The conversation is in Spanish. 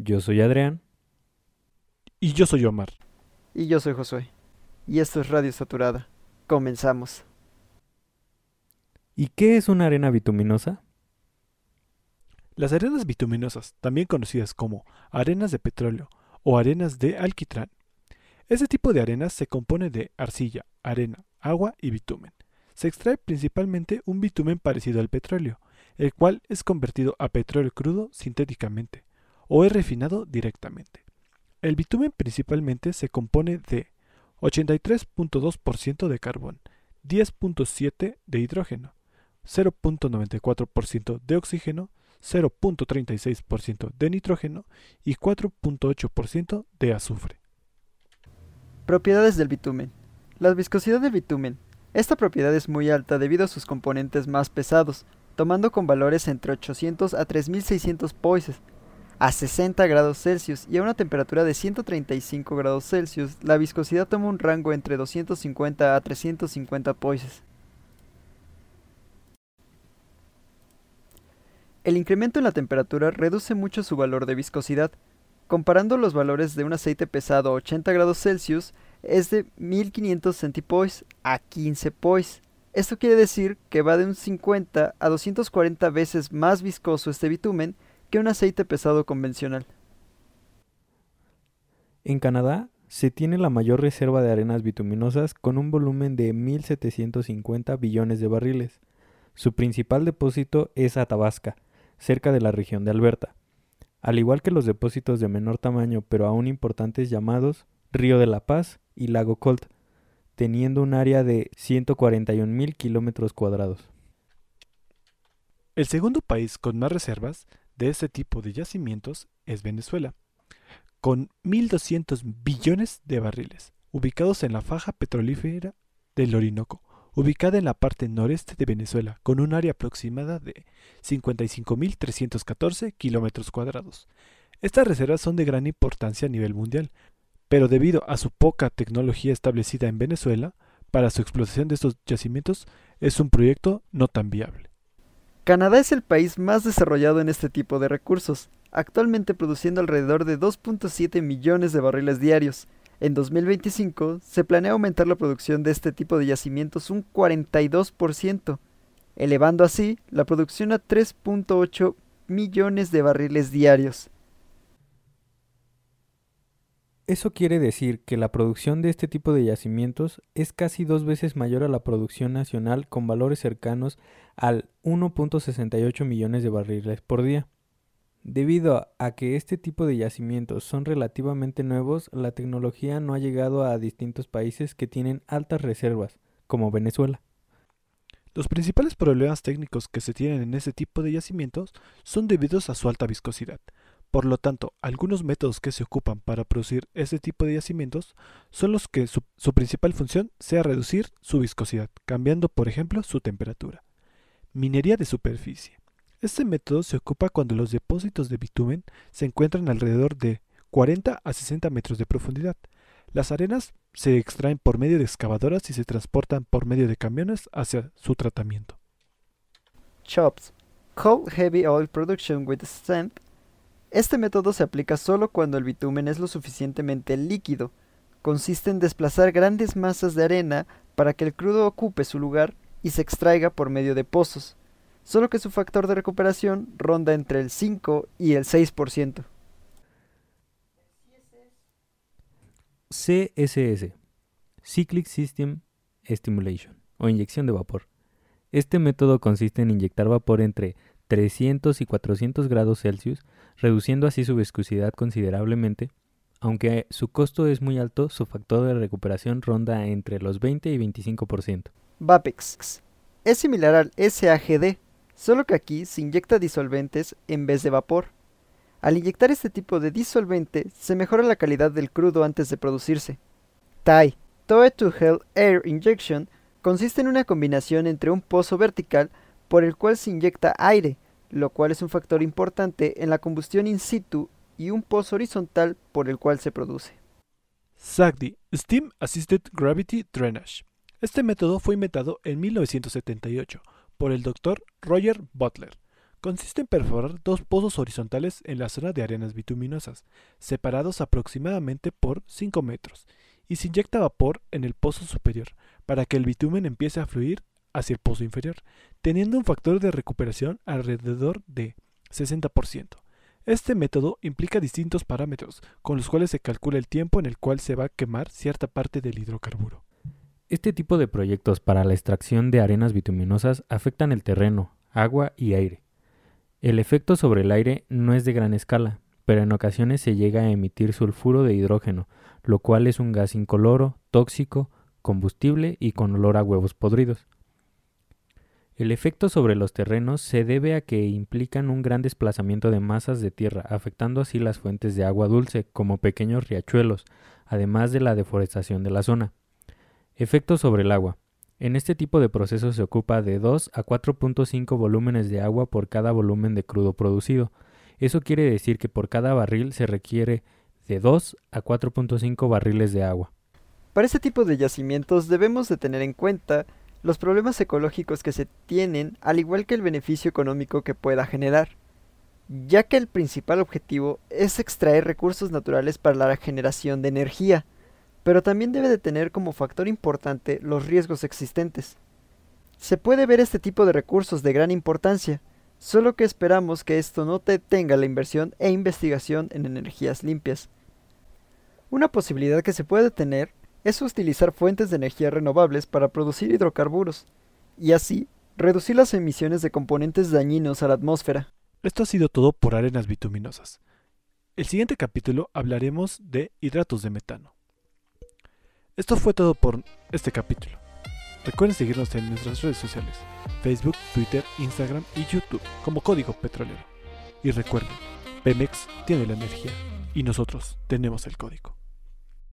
Yo soy Adrián. Y yo soy Omar. Y yo soy Josué. Y esto es Radio Saturada. Comenzamos. ¿Y qué es una arena bituminosa? Las arenas bituminosas, también conocidas como arenas de petróleo o arenas de alquitrán. Este tipo de arenas se compone de arcilla, arena, agua y bitumen. Se extrae principalmente un bitumen parecido al petróleo, el cual es convertido a petróleo crudo sintéticamente o es refinado directamente. El bitumen principalmente se compone de 83.2% de carbón, 10.7% de hidrógeno, 0.94% de oxígeno, 0.36% de nitrógeno y 4.8% de azufre. Propiedades del bitumen. La viscosidad del bitumen. Esta propiedad es muy alta debido a sus componentes más pesados, tomando con valores entre 800 a 3600 poises, a 60 grados Celsius y a una temperatura de 135 grados Celsius, la viscosidad toma un rango entre 250 a 350 poises. El incremento en la temperatura reduce mucho su valor de viscosidad. Comparando los valores de un aceite pesado a 80 grados Celsius, es de 1500 centipoise a 15 poise. Esto quiere decir que va de un 50 a 240 veces más viscoso este bitumen que un aceite pesado convencional. En Canadá se tiene la mayor reserva de arenas bituminosas con un volumen de 1.750 billones de barriles. Su principal depósito es Athabasca, cerca de la región de Alberta, al igual que los depósitos de menor tamaño pero aún importantes llamados Río de la Paz y Lago Colt, teniendo un área de 141.000 kilómetros cuadrados. El segundo país con más reservas de este tipo de yacimientos es Venezuela, con 1.200 billones de barriles, ubicados en la faja petrolífera del Orinoco, ubicada en la parte noreste de Venezuela, con un área aproximada de 55.314 kilómetros cuadrados. Estas reservas son de gran importancia a nivel mundial, pero debido a su poca tecnología establecida en Venezuela, para su explotación de estos yacimientos es un proyecto no tan viable. Canadá es el país más desarrollado en este tipo de recursos, actualmente produciendo alrededor de 2.7 millones de barriles diarios. En 2025 se planea aumentar la producción de este tipo de yacimientos un 42%, elevando así la producción a 3.8 millones de barriles diarios. Eso quiere decir que la producción de este tipo de yacimientos es casi dos veces mayor a la producción nacional con valores cercanos al 1.68 millones de barriles por día. Debido a que este tipo de yacimientos son relativamente nuevos, la tecnología no ha llegado a distintos países que tienen altas reservas, como Venezuela. Los principales problemas técnicos que se tienen en este tipo de yacimientos son debidos a su alta viscosidad, por lo tanto, algunos métodos que se ocupan para producir este tipo de yacimientos son los que su, principal función sea reducir su viscosidad, cambiando por ejemplo su temperatura. Minería de superficie. Este método se ocupa cuando los depósitos de bitumen se encuentran alrededor de 40 a 60 metros de profundidad. Las arenas se extraen por medio de excavadoras y se transportan por medio de camiones hacia su tratamiento. CHOPS Cold Heavy Oil Production with Sand este método se aplica solo cuando el bitumen es lo suficientemente líquido. Consiste en desplazar grandes masas de arena para que el crudo ocupe su lugar y se extraiga por medio de pozos, solo que su factor de recuperación ronda entre el 5 y el 6%. CSS Cyclic System Stimulation o inyección de vapor. Este método consiste en inyectar vapor entre 300 y 400 grados Celsius, reduciendo así su viscosidad considerablemente. Aunque su costo es muy alto, su factor de recuperación ronda entre los 20 y 25%. VAPEX es similar al SAGD, solo que aquí se inyecta disolventes en vez de vapor. Al inyectar este tipo de disolvente, se mejora la calidad del crudo antes de producirse. TAI, Toe to Hell Air Injection, consiste en una combinación entre un pozo vertical por el cual se inyecta aire, lo cual es un factor importante en la combustión in situ y un pozo horizontal por el cual se produce. SAGD, Steam Assisted Gravity Drainage. Este método fue inventado en 1978 por el Dr. Roger Butler, consiste en perforar dos pozos horizontales en la zona de arenas bituminosas, separados aproximadamente por 5 metros, y se inyecta vapor en el pozo superior para que el bitumen empiece a fluir hacia el pozo inferior, teniendo un factor de recuperación alrededor de 60%. Este método implica distintos parámetros, con los cuales se calcula el tiempo en el cual se va a quemar cierta parte del hidrocarburo. Este tipo de proyectos para la extracción de arenas bituminosas afectan el terreno, agua y aire. El efecto sobre el aire no es de gran escala, pero en ocasiones se llega a emitir sulfuro de hidrógeno, lo cual es un gas incoloro, tóxico, combustible y con olor a huevos podridos. El efecto sobre los terrenos se debe a que implican un gran desplazamiento de masas de tierra, afectando así las fuentes de agua dulce, como pequeños riachuelos, además de la deforestación de la zona. Efecto sobre el agua. En este tipo de procesos se ocupa de 2 a 4.5 volúmenes de agua por cada volumen de crudo producido. Eso quiere decir que por cada barril se requiere de 2 a 4.5 barriles de agua. Para este tipo de yacimientos debemos de tener en cuenta los problemas ecológicos que se tienen, al igual que el beneficio económico que pueda generar, ya que el principal objetivo es extraer recursos naturales para la generación de energía, pero también debe de tener como factor importante los riesgos existentes. Se puede ver este tipo de recursos de gran importancia, solo que esperamos que esto no detenga la inversión e investigación en energías limpias. Una posibilidad que se puede tener es utilizar fuentes de energía renovables para producir hidrocarburos, y así reducir las emisiones de componentes dañinos a la atmósfera. Esto ha sido todo por arenas bituminosas. El siguiente capítulo hablaremos de hidratos de metano. Esto fue todo por este capítulo. Recuerden seguirnos en nuestras redes sociales, Facebook, Twitter, Instagram y YouTube como Código Petrolero. Y recuerden, Pemex tiene la energía y nosotros tenemos el código.